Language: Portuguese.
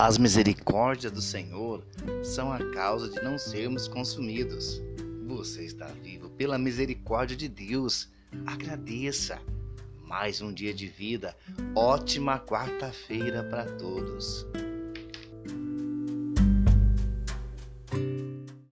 As misericórdias do Senhor são a causa de não sermos consumidos. Você está vivo pela misericórdia de Deus. Agradeça. Mais um dia de vida. Ótima quarta-feira para todos.